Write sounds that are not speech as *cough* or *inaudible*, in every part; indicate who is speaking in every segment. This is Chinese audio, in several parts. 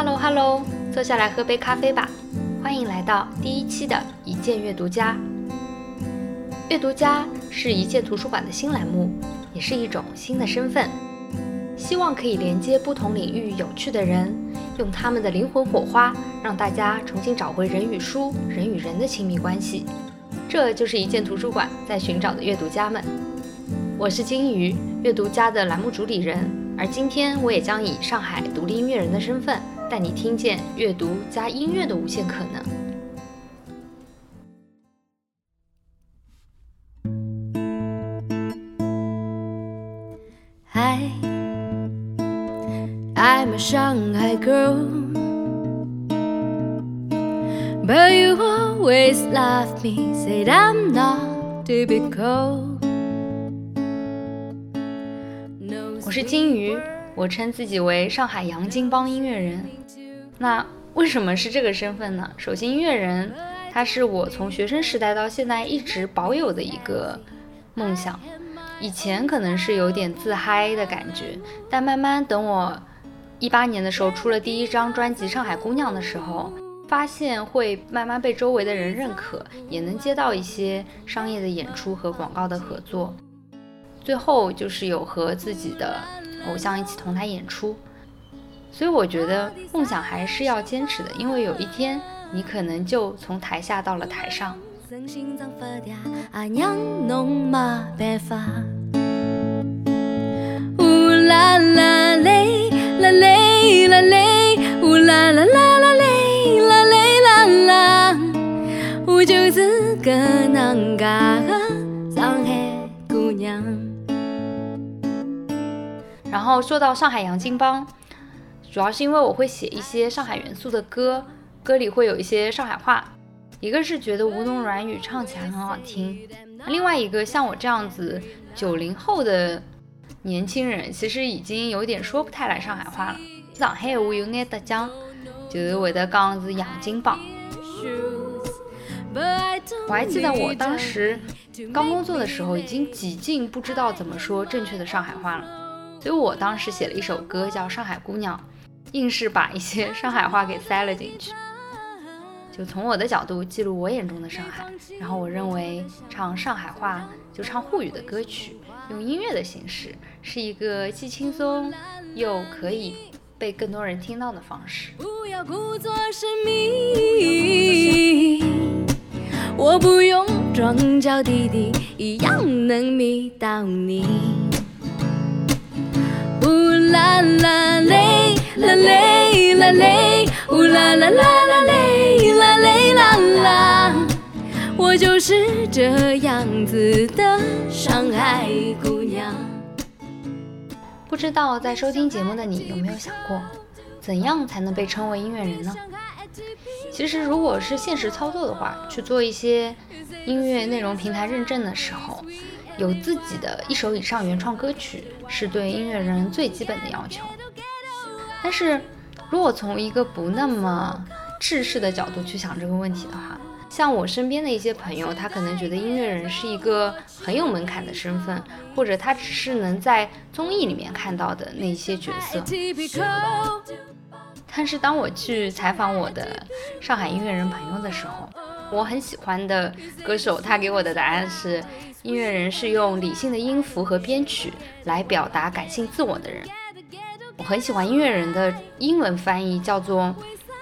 Speaker 1: Hello Hello，坐下来喝杯咖啡吧。欢迎来到第一期的一键阅读家。阅读家是一键图书馆的新栏目，也是一种新的身份。希望可以连接不同领域有趣的人，用他们的灵魂火花，让大家重新找回人与书、人与人的亲密关系。这就是一键图书馆在寻找的阅读家们。我是金鱼，阅读家的栏目主理人。而今天我也将以上海独立音乐人的身份，带你听见阅读加音乐的无限可能。
Speaker 2: Hi, I'm a Shanghai girl, but you always laugh me, said I'm not typical.
Speaker 1: 我是金鱼，我称自己为上海洋金帮音乐人。那为什么是这个身份呢？首先，音乐人，它是我从学生时代到现在一直保有的一个梦想。以前可能是有点自嗨的感觉，但慢慢等我一八年的时候出了第一张专辑《上海姑娘》的时候，发现会慢慢被周围的人认可，也能接到一些商业的演出和广告的合作。最后就是有和自己的偶像一起同台演出，所以我觉得梦想还是要坚持的，因为有一天你可能就从台下到了台上。
Speaker 2: 呜啦啦嘞啦嘞啦嘞，呜啦啦啦啦嘞啦嘞啦啦，我就是个能干的上海姑娘。
Speaker 1: 然后说到上海洋金帮，主要是因为我会写一些上海元素的歌，歌里会有一些上海话。一个是觉得吴侬软语唱起来很好听，另外一个像我这样子九零后的年轻人，其实已经有点说不太来上海话了。上海话有眼得讲，就是会得讲是洋金帮。我还记得我当时刚工作的时候，已经几近不知道怎么说正确的上海话了。所以我当时写了一首歌叫《上海姑娘》，硬是把一些上海话给塞了进去，就从我的角度记录我眼中的上海。然后我认为唱上海话就唱沪语的歌曲，用音乐的形式，是一个既轻松又可以被更多人听到的方式。不要故作神秘，
Speaker 2: 我不用装娇滴滴，一样能迷到你。啦啦嘞啦嘞啦嘞，呜啦啦啦啦嘞啦嘞啦啦，我就是这样子的上海姑娘。
Speaker 1: 不知道在收听节目的你有没有想过，怎样才能被称为音乐人呢？其实，如果是现实操作的话，去做一些音乐内容平台认证的时候。有自己的一首以上原创歌曲是对音乐人最基本的要求。但是，如果从一个不那么制式的角度去想这个问题的话，像我身边的一些朋友，他可能觉得音乐人是一个很有门槛的身份，或者他只是能在综艺里面看到的那些角色。但是当我去采访我的上海音乐人朋友的时候，我很喜欢的歌手，他给我的答案是：音乐人是用理性的音符和编曲来表达感性自我的人。我很喜欢音乐人的英文翻译叫做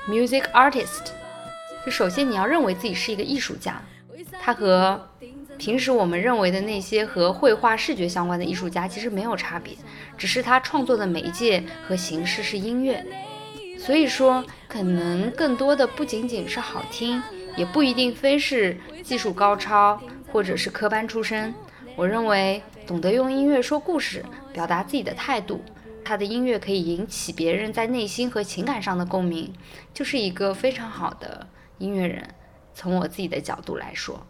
Speaker 1: music artist。就首先你要认为自己是一个艺术家，他和平时我们认为的那些和绘画、视觉相关的艺术家其实没有差别，只是他创作的媒介和形式是音乐。所以说，可能更多的不仅仅是好听。也不一定非是技术高超，或者是科班出身。我认为，懂得用音乐说故事，表达自己的态度，他的音乐可以引起别人在内心和情感上的共鸣，就是一个非常好的音乐人。从我自己的角度来说。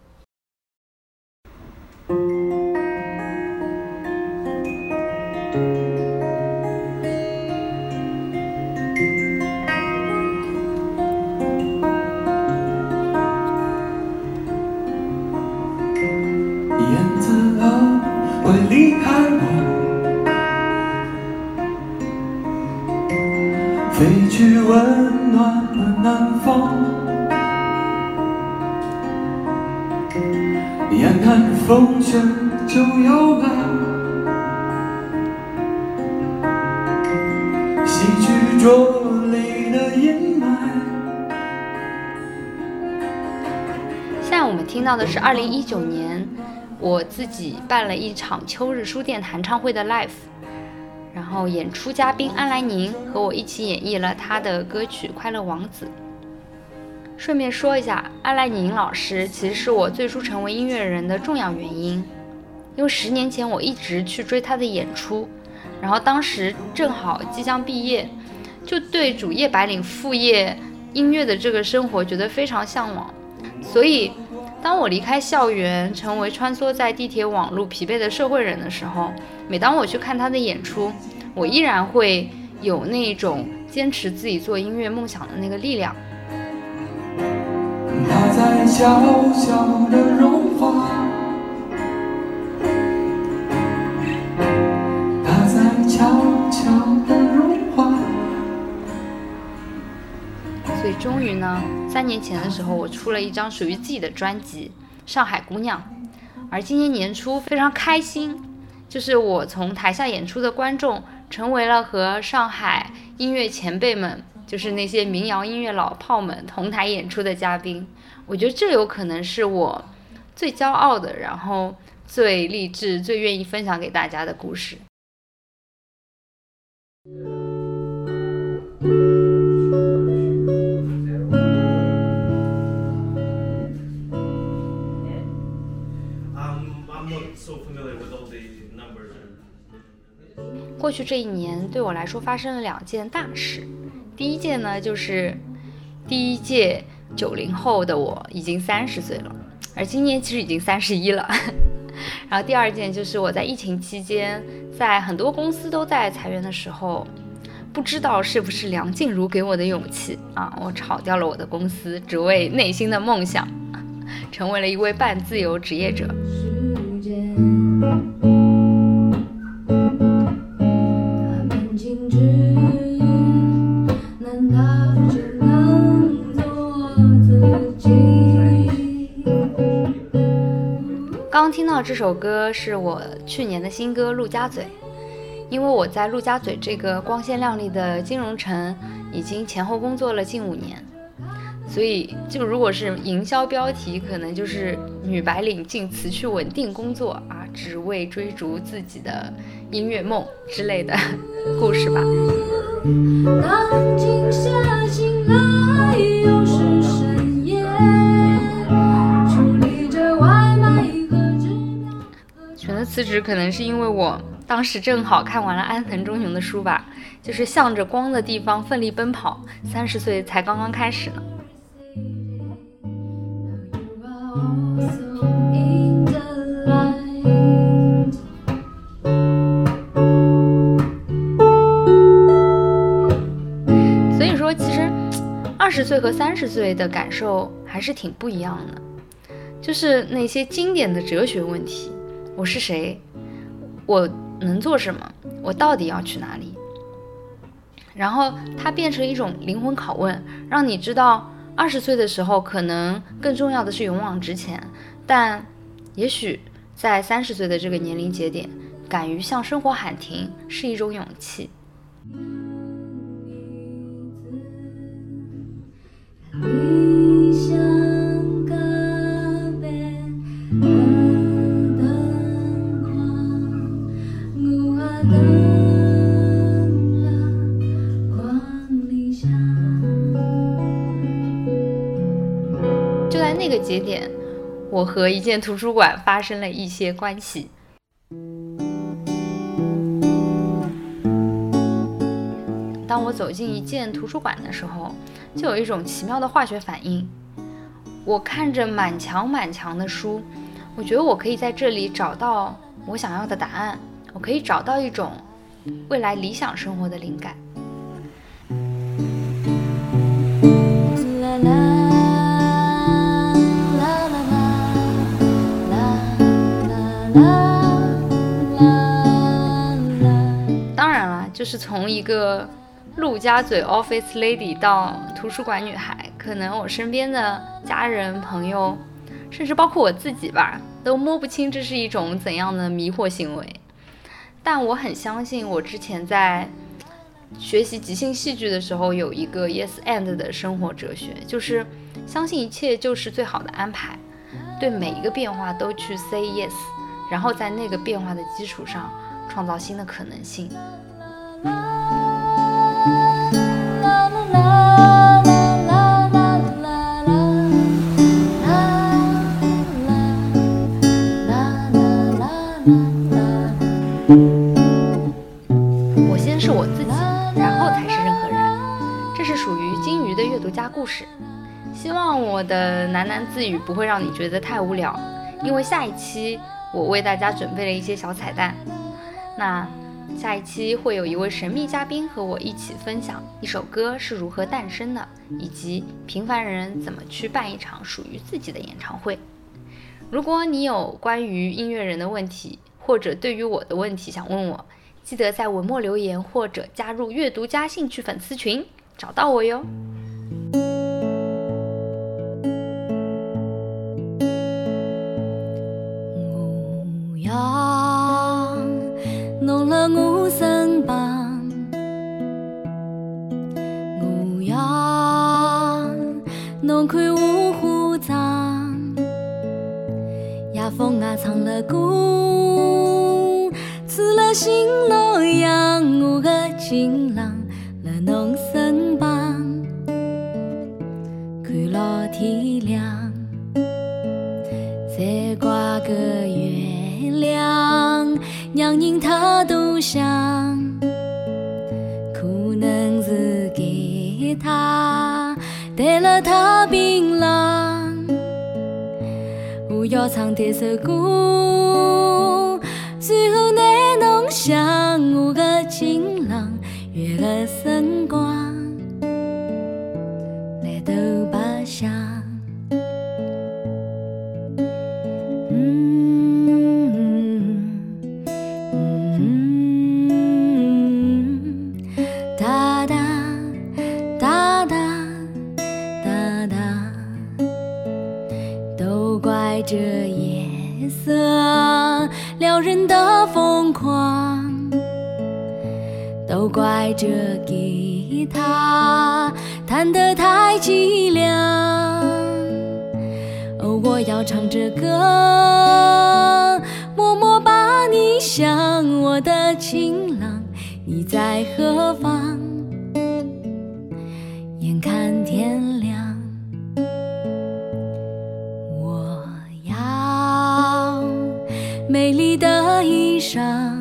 Speaker 3: 眼看风雪就要来，洗去着泪的阴霾。
Speaker 1: 现在我们听到的是二零一九年我自己办了一场秋日书店弹唱会的 live，然后演出嘉宾安来宁和我一起演绎了他的歌曲《快乐王子》。顺便说一下，阿来宁老师其实是我最初成为音乐人的重要原因，因为十年前我一直去追他的演出，然后当时正好即将毕业，就对主业白领、副业音乐的这个生活觉得非常向往，所以当我离开校园，成为穿梭在地铁网路疲惫的社会人的时候，每当我去看他的演出，我依然会有那种坚持自己做音乐梦想的那个力量。
Speaker 3: 在悄悄的融化，它在悄悄的融化。
Speaker 1: 所以终于呢，三年前的时候，我出了一张属于自己的专辑《上海姑娘》，而今年年初非常开心，就是我从台下演出的观众，成为了和上海音乐前辈们，就是那些民谣音乐老炮们同台演出的嘉宾。我觉得这有可能是我最骄傲的，然后最励志、最愿意分享给大家的故事。过去这一年对我来说发生了两件大事。第一件呢，就是第一届九零后的我已经三十岁了，而今年其实已经三十一了。*laughs* 然后第二件就是我在疫情期间，在很多公司都在裁员的时候，不知道是不是梁静茹给我的勇气啊，我炒掉了我的公司，只为内心的梦想，成为了一位半自由职业者。这首歌是我去年的新歌《陆家嘴》，因为我在陆家嘴这个光鲜亮丽的金融城已经前后工作了近五年，所以就如果是营销标题，可能就是女白领竟辞去稳定工作啊，只为追逐自己的音乐梦之类的 *laughs* 故事吧。辞职，可能是因为我当时正好看完了安藤忠雄的书吧，就是向着光的地方奋力奔跑，三十岁才刚刚开始呢。所以说，其实二十岁和三十岁的感受还是挺不一样的。就是那些经典的哲学问题：我是谁？我能做什么？我到底要去哪里？然后它变成一种灵魂拷问，让你知道，二十岁的时候可能更重要的是勇往直前，但也许在三十岁的这个年龄节点，敢于向生活喊停是一种勇气。
Speaker 2: 我
Speaker 1: 和一间图书馆发生了一些关系。当我走进一间图书馆的时候，就有一种奇妙的化学反应。我看着满墙满墙的书，我觉得我可以在这里找到我想要的答案，我可以找到一种未来理想生活的灵感。是从一个陆家嘴 Office Lady 到图书馆女孩，可能我身边的家人、朋友，甚至包括我自己吧，都摸不清这是一种怎样的迷惑行为。但我很相信，我之前在学习即兴戏剧的时候，有一个 Yes and 的生活哲学，就是相信一切就是最好的安排，对每一个变化都去 say yes，然后在那个变化的基础上创造新的可能性。我先是我自己，然后才是任何人。这是属于金鱼的阅读加故事。希望我的喃喃自语不会让你觉得太无聊，因为下一期我为大家准备了一些小彩蛋。那下一期会有一位神秘嘉宾和我一起分享一首歌是如何诞生的，以及平凡人怎么去办一场属于自己的演唱会。如果你有关于音乐人的问题，或者对于我的问题想问我，记得在文末留言或者加入阅读加兴趣粉丝群找到我哟。
Speaker 2: 我化妆，夜风啊唱了歌，吹了新洛阳，我的情郎了侬身旁，看牢天亮。再挂个月亮，让人太多想，可能是给他带了太平。我唱这首歌，最后拿侬想我的情郎，月的怪这吉他弹得太凄凉。哦，我要唱着歌，默默把你想，我的情郎，你在何方？眼看天亮，我要美丽的衣裳，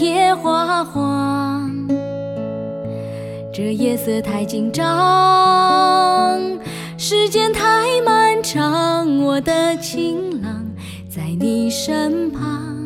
Speaker 2: 铁花黄。这夜色太紧张，时间太漫长，我的情郎在你身旁。